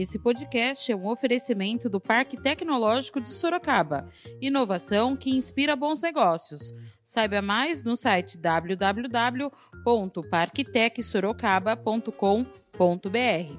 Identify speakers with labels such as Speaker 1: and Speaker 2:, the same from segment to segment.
Speaker 1: Esse podcast é um oferecimento do Parque Tecnológico de Sorocaba. Inovação que inspira bons negócios. Saiba mais no site www.parktecsorocaba.com.br.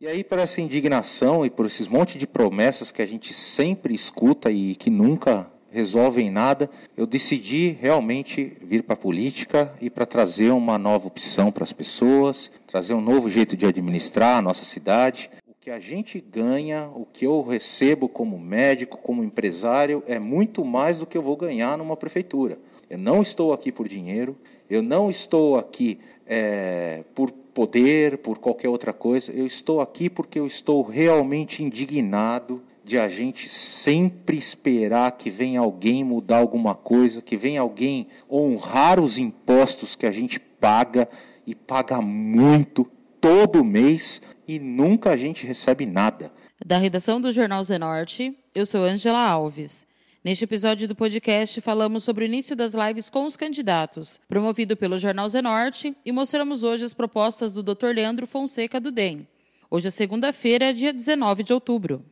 Speaker 2: E aí, por essa indignação e por esses monte de promessas que a gente sempre escuta e que nunca resolvem nada, eu decidi realmente vir para a política e para trazer uma nova opção para as pessoas, trazer um novo jeito de administrar a nossa cidade. O que a gente ganha, o que eu recebo como médico, como empresário, é muito mais do que eu vou ganhar numa prefeitura. Eu não estou aqui por dinheiro, eu não estou aqui é, por poder, por qualquer outra coisa. Eu estou aqui porque eu estou realmente indignado de a gente sempre esperar que venha alguém mudar alguma coisa, que venha alguém honrar os impostos que a gente paga e paga muito todo mês e nunca a gente recebe nada.
Speaker 1: Da redação do Jornal Zenorte, eu sou Angela Alves. Neste episódio do podcast, falamos sobre o início das lives com os candidatos, promovido pelo Jornal Zenorte, e mostramos hoje as propostas do Dr. Leandro Fonseca do DEM. Hoje é segunda-feira, dia 19 de outubro.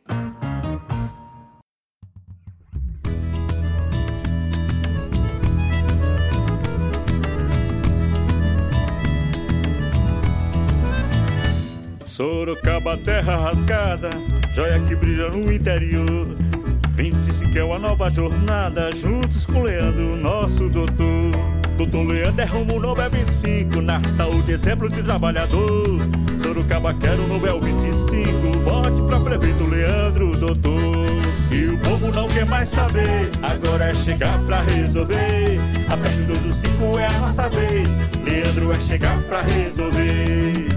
Speaker 3: Sorocaba, terra rasgada, joia que brilha no interior. 25 é uma nova jornada, juntos com Leandro, nosso doutor. Doutor Leandro é rumo é 25, na saúde, exemplo de trabalhador. Sorocaba quer o o 25, vote pra prefeito Leandro, doutor. E o povo não quer mais saber, agora é chegar pra resolver. A partir do 5 é a nossa vez, Leandro é chegar pra resolver.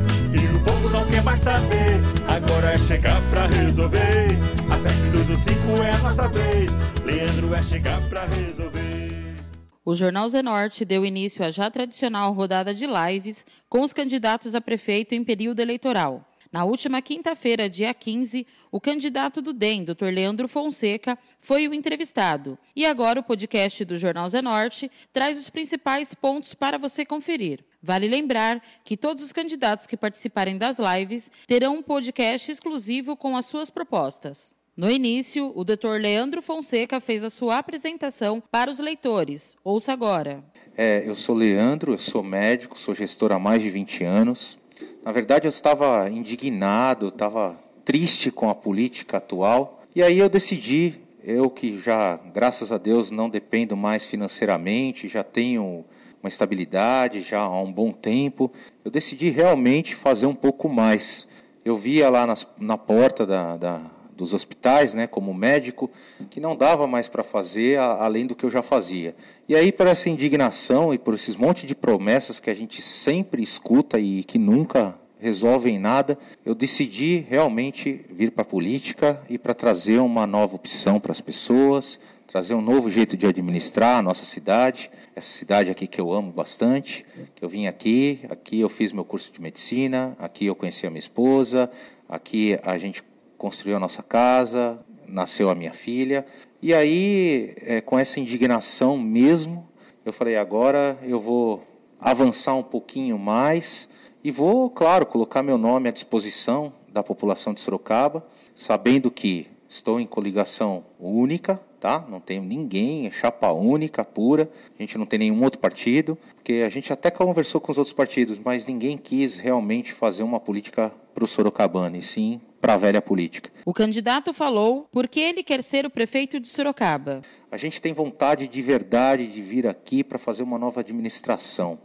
Speaker 3: Não quer mais saber, agora é chegar pra resolver. A partir do 5 é a nossa vez, Leandro é chegar pra resolver.
Speaker 1: O Jornal Zenorte deu início à já tradicional rodada de lives com os candidatos a prefeito em período eleitoral. Na última quinta-feira, dia 15, o candidato do DEM, Dr. Leandro Fonseca, foi o entrevistado. E agora o podcast do Jornal Zenorte traz os principais pontos para você conferir. Vale lembrar que todos os candidatos que participarem das lives terão um podcast exclusivo com as suas propostas. No início, o Dr. Leandro Fonseca fez a sua apresentação para os leitores. Ouça agora.
Speaker 2: É, eu sou Leandro, eu sou médico, sou gestor há mais de 20 anos. Na verdade, eu estava indignado, estava triste com a política atual. E aí eu decidi, eu que já, graças a Deus, não dependo mais financeiramente, já tenho uma estabilidade já há um bom tempo, eu decidi realmente fazer um pouco mais. Eu via lá nas, na porta da, da, dos hospitais, né, como médico, que não dava mais para fazer a, além do que eu já fazia. E aí, por essa indignação e por esses monte de promessas que a gente sempre escuta e que nunca resolvem nada, eu decidi realmente vir para a política e para trazer uma nova opção para as pessoas, trazer um novo jeito de administrar a nossa cidade, essa cidade aqui que eu amo bastante, que eu vim aqui, aqui eu fiz meu curso de medicina, aqui eu conheci a minha esposa, aqui a gente construiu a nossa casa, nasceu a minha filha, e aí é, com essa indignação mesmo, eu falei agora eu vou avançar um pouquinho mais e vou, claro, colocar meu nome à disposição da população de Sorocaba, sabendo que estou em coligação única tá? Não tenho ninguém, é chapa única, pura. A gente não tem nenhum outro partido, porque a gente até conversou com os outros partidos, mas ninguém quis realmente fazer uma política para o Sorocabana, e sim para a velha política.
Speaker 1: O candidato falou porque ele quer ser o prefeito de Sorocaba.
Speaker 2: A gente tem vontade de verdade de vir aqui para fazer uma nova administração.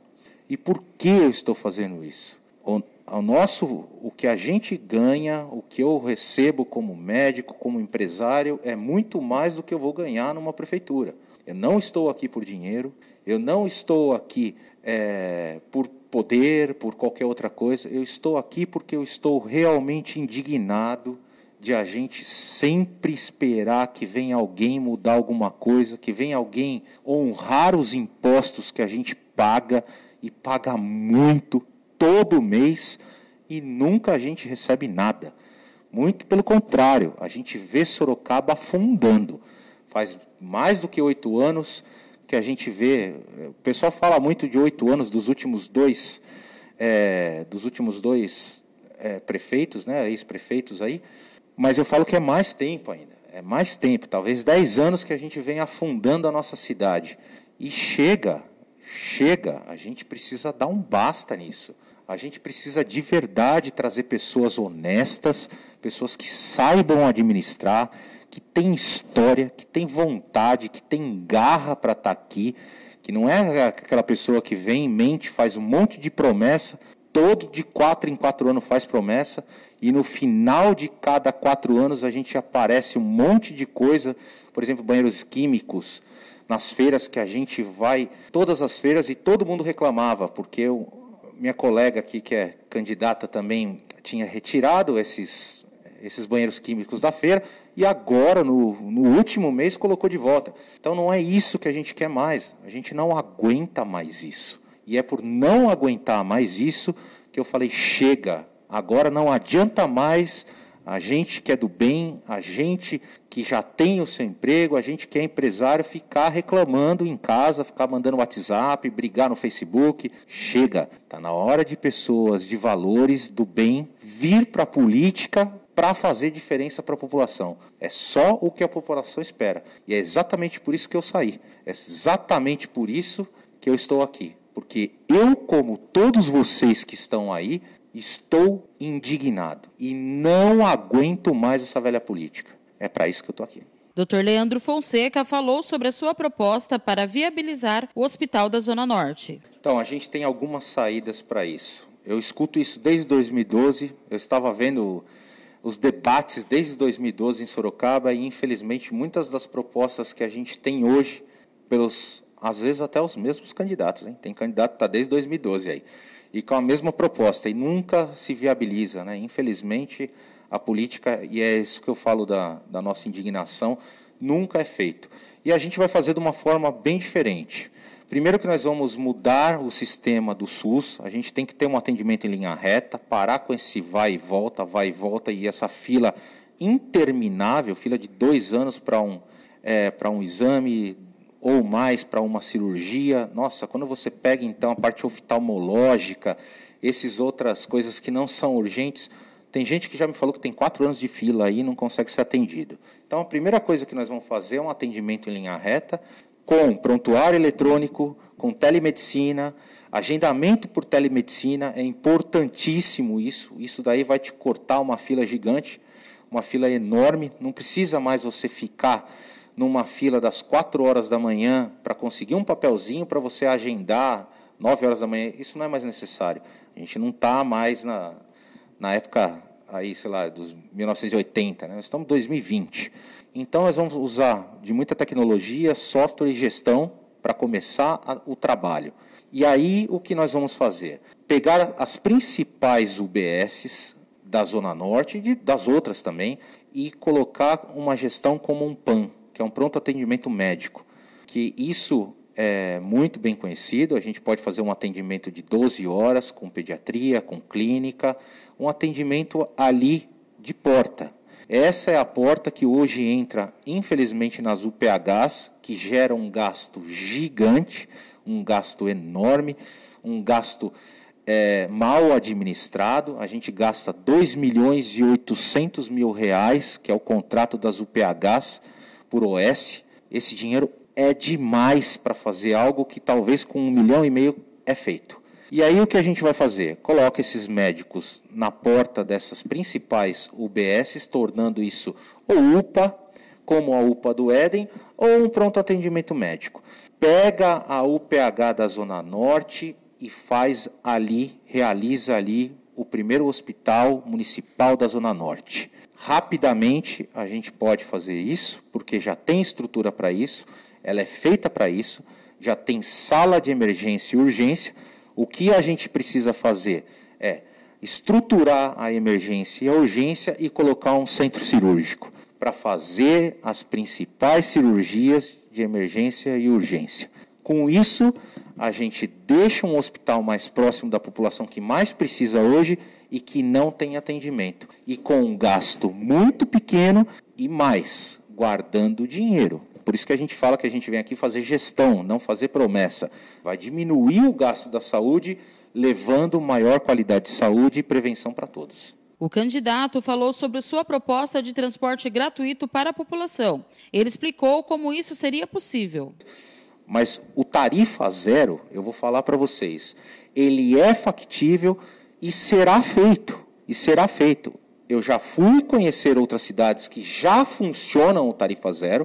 Speaker 2: E por que eu estou fazendo isso? o nosso, o que a gente ganha, o que eu recebo como médico, como empresário, é muito mais do que eu vou ganhar numa prefeitura. Eu não estou aqui por dinheiro, eu não estou aqui é, por poder, por qualquer outra coisa. Eu estou aqui porque eu estou realmente indignado de a gente sempre esperar que venha alguém mudar alguma coisa, que venha alguém honrar os impostos que a gente paga e paga muito todo mês e nunca a gente recebe nada. Muito pelo contrário, a gente vê Sorocaba afundando. Faz mais do que oito anos que a gente vê. O pessoal fala muito de oito anos dos últimos dois é, dos últimos dois é, prefeitos, né, ex-prefeitos aí, mas eu falo que é mais tempo ainda, é mais tempo, talvez 10 anos que a gente vem afundando a nossa cidade. E chega, chega, a gente precisa dar um basta nisso. A gente precisa de verdade trazer pessoas honestas, pessoas que saibam administrar, que têm história, que têm vontade, que têm garra para estar tá aqui, que não é aquela pessoa que vem em mente, faz um monte de promessa, todo de quatro em quatro anos faz promessa, e no final de cada quatro anos a gente aparece um monte de coisa, por exemplo, banheiros químicos, nas feiras que a gente vai, todas as feiras, e todo mundo reclamava, porque eu, minha colega aqui, que é candidata também, tinha retirado esses, esses banheiros químicos da feira e agora, no, no último mês, colocou de volta. Então não é isso que a gente quer mais. A gente não aguenta mais isso. E é por não aguentar mais isso que eu falei: chega, agora não adianta mais a gente que é do bem, a gente que já tem o seu emprego, a gente que é empresário, ficar reclamando em casa, ficar mandando WhatsApp, brigar no Facebook. Chega, está na hora de pessoas de valores do bem vir para a política para fazer diferença para a população. É só o que a população espera. E é exatamente por isso que eu saí. É exatamente por isso que eu estou aqui. Porque eu, como todos vocês que estão aí, Estou indignado e não aguento mais essa velha política. É para isso que eu estou aqui.
Speaker 1: Dr. Leandro Fonseca falou sobre a sua proposta para viabilizar o Hospital da Zona Norte.
Speaker 2: Então, a gente tem algumas saídas para isso. Eu escuto isso desde 2012. Eu estava vendo os debates desde 2012 em Sorocaba e, infelizmente, muitas das propostas que a gente tem hoje, pelos às vezes até os mesmos candidatos, hein? tem candidato que está desde 2012 aí e com a mesma proposta e nunca se viabiliza. Né? Infelizmente, a política, e é isso que eu falo da, da nossa indignação, nunca é feito. E a gente vai fazer de uma forma bem diferente. Primeiro que nós vamos mudar o sistema do SUS, a gente tem que ter um atendimento em linha reta, parar com esse vai e volta, vai e volta, e essa fila interminável, fila de dois anos para um, é, um exame, ou mais para uma cirurgia. Nossa, quando você pega então a parte oftalmológica, essas outras coisas que não são urgentes, tem gente que já me falou que tem quatro anos de fila aí e não consegue ser atendido. Então a primeira coisa que nós vamos fazer é um atendimento em linha reta, com prontuário eletrônico, com telemedicina, agendamento por telemedicina, é importantíssimo isso. Isso daí vai te cortar uma fila gigante, uma fila enorme, não precisa mais você ficar numa fila das 4 horas da manhã para conseguir um papelzinho para você agendar 9 horas da manhã, isso não é mais necessário. A gente não está mais na, na época aí, sei lá, dos 1980, né? Nós estamos em 2020. Então nós vamos usar de muita tecnologia, software e gestão para começar a, o trabalho. E aí o que nós vamos fazer? Pegar as principais UBSs da Zona Norte e de, das outras também e colocar uma gestão como um PAN, que é um pronto atendimento médico, que isso é muito bem conhecido, a gente pode fazer um atendimento de 12 horas com pediatria, com clínica, um atendimento ali de porta. Essa é a porta que hoje entra, infelizmente, nas UPHs, que gera um gasto gigante, um gasto enorme, um gasto é, mal administrado. A gente gasta 2 milhões e 800 mil reais, que é o contrato das UPHs, por OS, esse dinheiro é demais para fazer algo que talvez com um milhão e meio é feito. E aí o que a gente vai fazer? Coloca esses médicos na porta dessas principais UBSs, tornando isso ou UPA, como a UPA do Éden, ou um pronto atendimento médico. Pega a UPH da Zona Norte e faz ali, realiza ali o primeiro hospital municipal da Zona Norte. Rapidamente a gente pode fazer isso, porque já tem estrutura para isso, ela é feita para isso, já tem sala de emergência e urgência. O que a gente precisa fazer é estruturar a emergência e a urgência e colocar um centro cirúrgico para fazer as principais cirurgias de emergência e urgência. Com isso, a gente deixa um hospital mais próximo da população que mais precisa hoje e que não tem atendimento. E com um gasto muito pequeno e mais, guardando dinheiro. Por isso que a gente fala que a gente vem aqui fazer gestão, não fazer promessa. Vai diminuir o gasto da saúde, levando maior qualidade de saúde e prevenção para todos.
Speaker 1: O candidato falou sobre sua proposta de transporte gratuito para a população. Ele explicou como isso seria possível.
Speaker 2: Mas o tarifa zero, eu vou falar para vocês, ele é factível e será feito. E será feito. Eu já fui conhecer outras cidades que já funcionam o tarifa zero.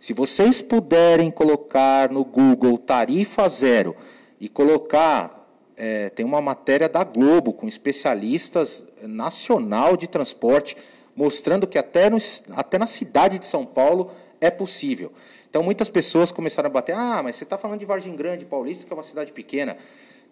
Speaker 2: Se vocês puderem colocar no Google tarifa zero e colocar, é, tem uma matéria da Globo com especialistas nacional de transporte mostrando que até, no, até na cidade de São Paulo é possível. Então muitas pessoas começaram a bater, ah, mas você está falando de Vargem Grande, Paulista, que é uma cidade pequena.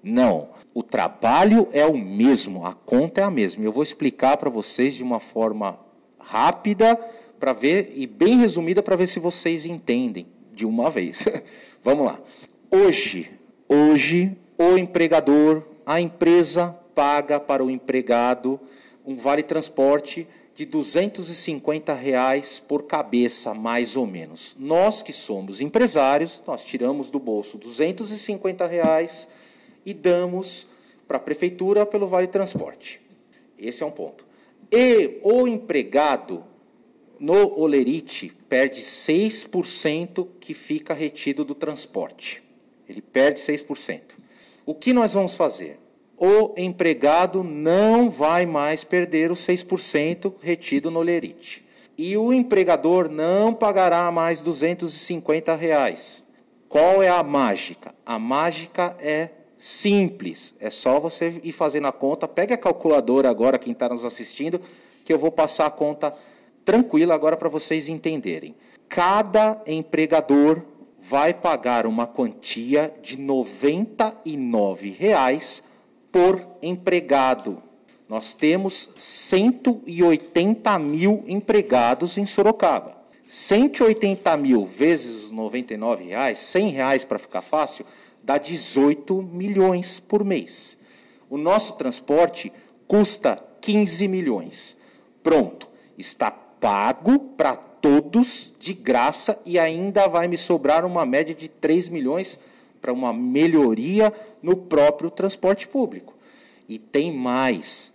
Speaker 2: Não, o trabalho é o mesmo, a conta é a mesma. Eu vou explicar para vocês de uma forma rápida para ver e bem resumida para ver se vocês entendem de uma vez. Vamos lá. Hoje, hoje o empregador, a empresa paga para o empregado um vale transporte de 250 reais por cabeça, mais ou menos. Nós que somos empresários, nós tiramos do bolso 250 reais e damos para a prefeitura pelo Vale Transporte. Esse é um ponto. E o empregado no Olerite perde 6% que fica retido do transporte. Ele perde 6%. O que nós vamos fazer? O empregado não vai mais perder os 6% retido no Olerite. E o empregador não pagará mais 250 reais. Qual é a mágica? A mágica é simples. É só você ir fazendo a conta. Pegue a calculadora agora, quem está nos assistindo, que eu vou passar a conta tranquila agora para vocês entenderem. Cada empregador vai pagar uma quantia de 99 reais por empregado. Nós temos 180 mil empregados em Sorocaba. 180 mil vezes os 99 reais, 100 reais para ficar fácil, dá 18 milhões por mês. O nosso transporte custa 15 milhões. Pronto, está pago para todos de graça e ainda vai me sobrar uma média de 3 milhões para uma melhoria no próprio transporte público. E tem mais.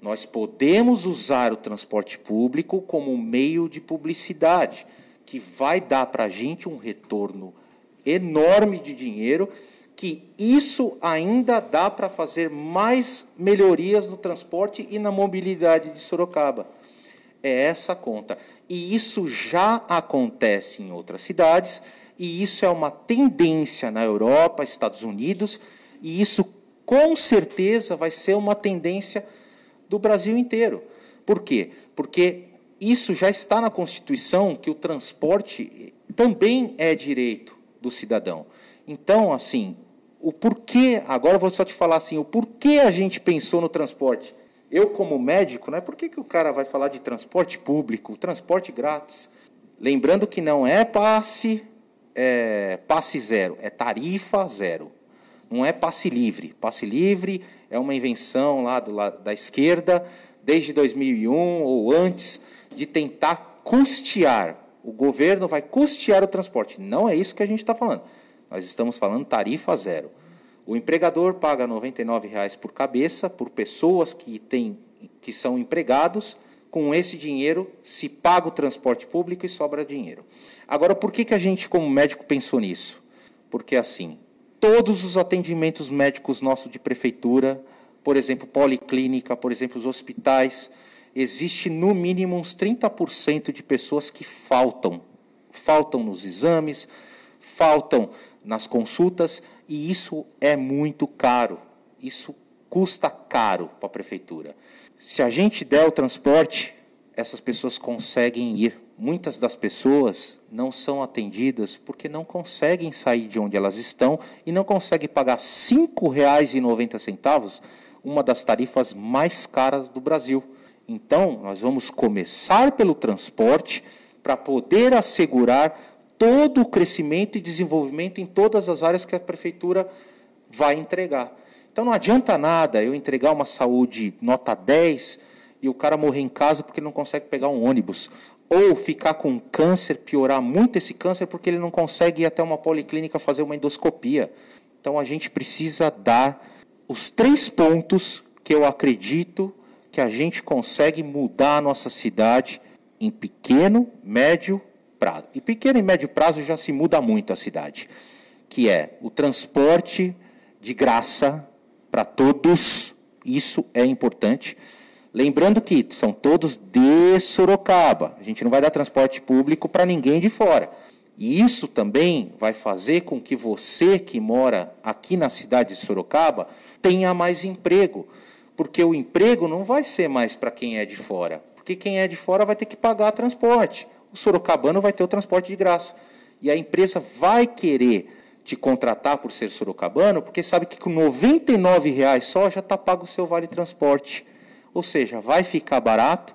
Speaker 2: Nós podemos usar o transporte público como meio de publicidade, que vai dar para a gente um retorno enorme de dinheiro que isso ainda dá para fazer mais melhorias no transporte e na mobilidade de Sorocaba. É essa conta. E isso já acontece em outras cidades, e isso é uma tendência na Europa, Estados Unidos, e isso com certeza vai ser uma tendência do Brasil inteiro. Por quê? Porque isso já está na Constituição que o transporte também é direito do cidadão. Então, assim, o porquê, agora eu vou só te falar assim, o porquê a gente pensou no transporte. Eu, como médico, né, por que, que o cara vai falar de transporte público, transporte grátis? Lembrando que não é passe, é, passe zero, é tarifa zero. Não é passe livre. Passe livre é uma invenção lá do, lá, da esquerda, desde 2001 ou antes, de tentar custear. O governo vai custear o transporte. Não é isso que a gente está falando. Nós estamos falando tarifa zero. O empregador paga R$ 99,00 por cabeça, por pessoas que, têm, que são empregados. Com esse dinheiro, se paga o transporte público e sobra dinheiro. Agora, por que, que a gente, como médico, pensou nisso? Porque, assim, todos os atendimentos médicos nossos de prefeitura, por exemplo, policlínica, por exemplo, os hospitais, existe no mínimo uns 30% de pessoas que faltam. Faltam nos exames, faltam nas consultas e isso é muito caro. Isso custa caro para a prefeitura. Se a gente der o transporte, essas pessoas conseguem ir. Muitas das pessoas não são atendidas porque não conseguem sair de onde elas estão e não conseguem pagar R$ 5,90, uma das tarifas mais caras do Brasil. Então, nós vamos começar pelo transporte para poder assegurar todo o crescimento e desenvolvimento em todas as áreas que a prefeitura vai entregar. Então não adianta nada eu entregar uma saúde nota 10 e o cara morrer em casa porque não consegue pegar um ônibus. ou ficar com câncer, piorar muito esse câncer, porque ele não consegue ir até uma policlínica fazer uma endoscopia. Então a gente precisa dar os três pontos que eu acredito que a gente consegue mudar a nossa cidade em pequeno, médio prazo. E pequeno e médio prazo já se muda muito a cidade, que é o transporte de graça para todos, isso é importante. Lembrando que são todos de Sorocaba. A gente não vai dar transporte público para ninguém de fora. E isso também vai fazer com que você que mora aqui na cidade de Sorocaba tenha mais emprego. Porque o emprego não vai ser mais para quem é de fora. Porque quem é de fora vai ter que pagar transporte. O sorocabano vai ter o transporte de graça. E a empresa vai querer te contratar por ser sorocabano, porque sabe que com R$ 99,00 só já está pago o seu vale transporte. Ou seja, vai ficar barato,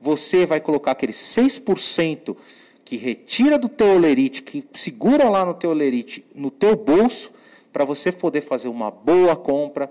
Speaker 2: você vai colocar aquele 6% que retira do teu olerite, que segura lá no teu olerite, no teu bolso, para você poder fazer uma boa compra,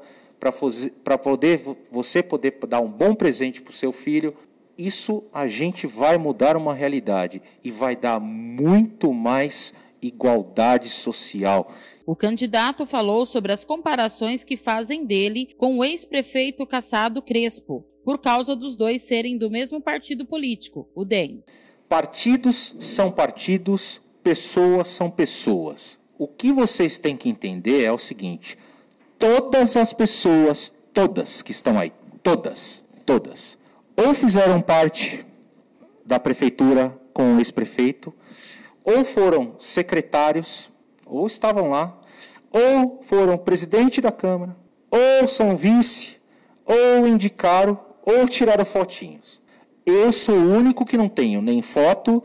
Speaker 2: para poder você poder dar um bom presente para o seu filho. Isso a gente vai mudar uma realidade e vai dar muito mais igualdade social.
Speaker 1: O candidato falou sobre as comparações que fazem dele com o ex-prefeito Caçado Crespo, por causa dos dois serem do mesmo partido político, o DEM.
Speaker 2: Partidos são partidos, pessoas são pessoas. O que vocês têm que entender é o seguinte: todas as pessoas, todas que estão aí, todas, todas, ou fizeram parte da prefeitura com o ex-prefeito, ou foram secretários, ou estavam lá, ou foram presidente da Câmara, ou são vice, ou indicaram, ou tiraram fotinhos. Eu sou o único que não tenho nem foto,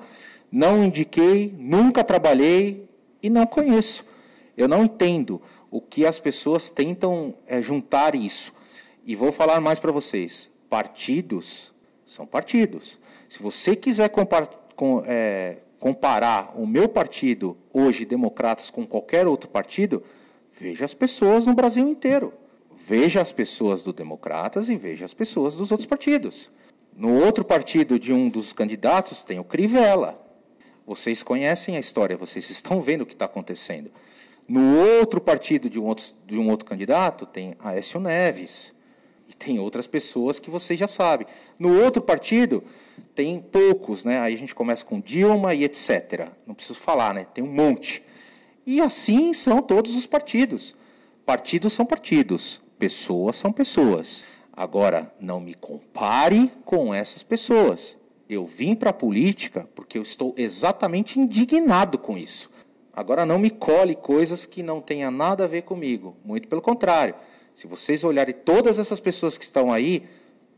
Speaker 2: não indiquei, nunca trabalhei e não conheço. Eu não entendo o que as pessoas tentam é, juntar isso. E vou falar mais para vocês. Partidos são partidos. Se você quiser compar, com, é, comparar o meu partido, hoje, Democratas, com qualquer outro partido, veja as pessoas no Brasil inteiro. Veja as pessoas do Democratas e veja as pessoas dos outros partidos. No outro partido de um dos candidatos tem o Crivella. Vocês conhecem a história, vocês estão vendo o que está acontecendo. No outro partido de um outro, de um outro candidato tem Aécio Neves. E tem outras pessoas que vocês já sabem. No outro partido tem poucos, né? Aí a gente começa com Dilma e etc. Não preciso falar, né? Tem um monte. E assim são todos os partidos. Partidos são partidos, pessoas são pessoas. Agora, não me compare com essas pessoas. Eu vim para a política porque eu estou exatamente indignado com isso. Agora, não me cole coisas que não tenham nada a ver comigo. Muito pelo contrário. Se vocês olharem todas essas pessoas que estão aí,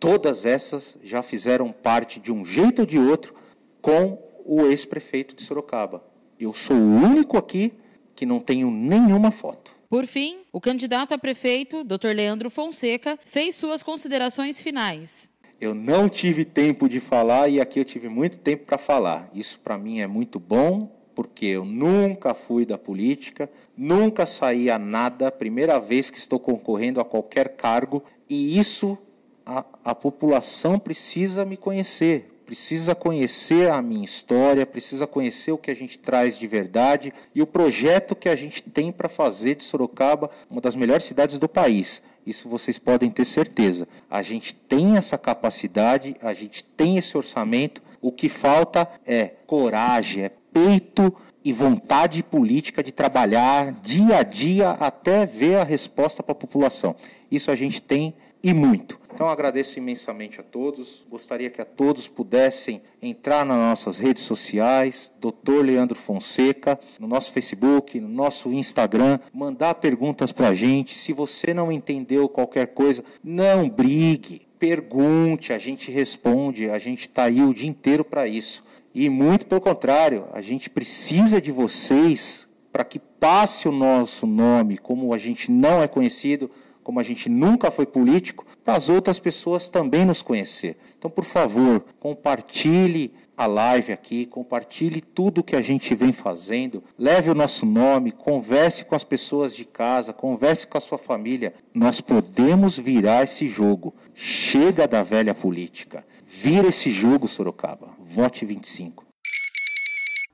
Speaker 2: todas essas já fizeram parte de um jeito ou de outro com o ex-prefeito de Sorocaba. Eu sou o único aqui que não tenho nenhuma foto.
Speaker 1: Por fim, o candidato a prefeito, Dr. Leandro Fonseca, fez suas considerações finais.
Speaker 2: Eu não tive tempo de falar e aqui eu tive muito tempo para falar. Isso para mim é muito bom, porque eu nunca fui da política, nunca saí a nada, primeira vez que estou concorrendo a qualquer cargo, e isso a, a população precisa me conhecer, precisa conhecer a minha história, precisa conhecer o que a gente traz de verdade e o projeto que a gente tem para fazer de Sorocaba uma das melhores cidades do país. Isso vocês podem ter certeza. A gente tem essa capacidade, a gente tem esse orçamento. O que falta é coragem, é peito e vontade política de trabalhar dia a dia até ver a resposta para a população. Isso a gente tem e muito. Então agradeço imensamente a todos. Gostaria que a todos pudessem entrar nas nossas redes sociais, Dr. Leandro Fonseca, no nosso Facebook, no nosso Instagram, mandar perguntas para a gente. Se você não entendeu qualquer coisa, não brigue, pergunte, a gente responde. A gente está aí o dia inteiro para isso. E muito pelo contrário, a gente precisa de vocês para que passe o nosso nome, como a gente não é conhecido, como a gente nunca foi político, para as outras pessoas também nos conhecer. Então, por favor, compartilhe a live aqui, compartilhe tudo que a gente vem fazendo, leve o nosso nome, converse com as pessoas de casa, converse com a sua família. Nós podemos virar esse jogo. Chega da velha política. Vira esse jogo, Sorocaba. Vote 25.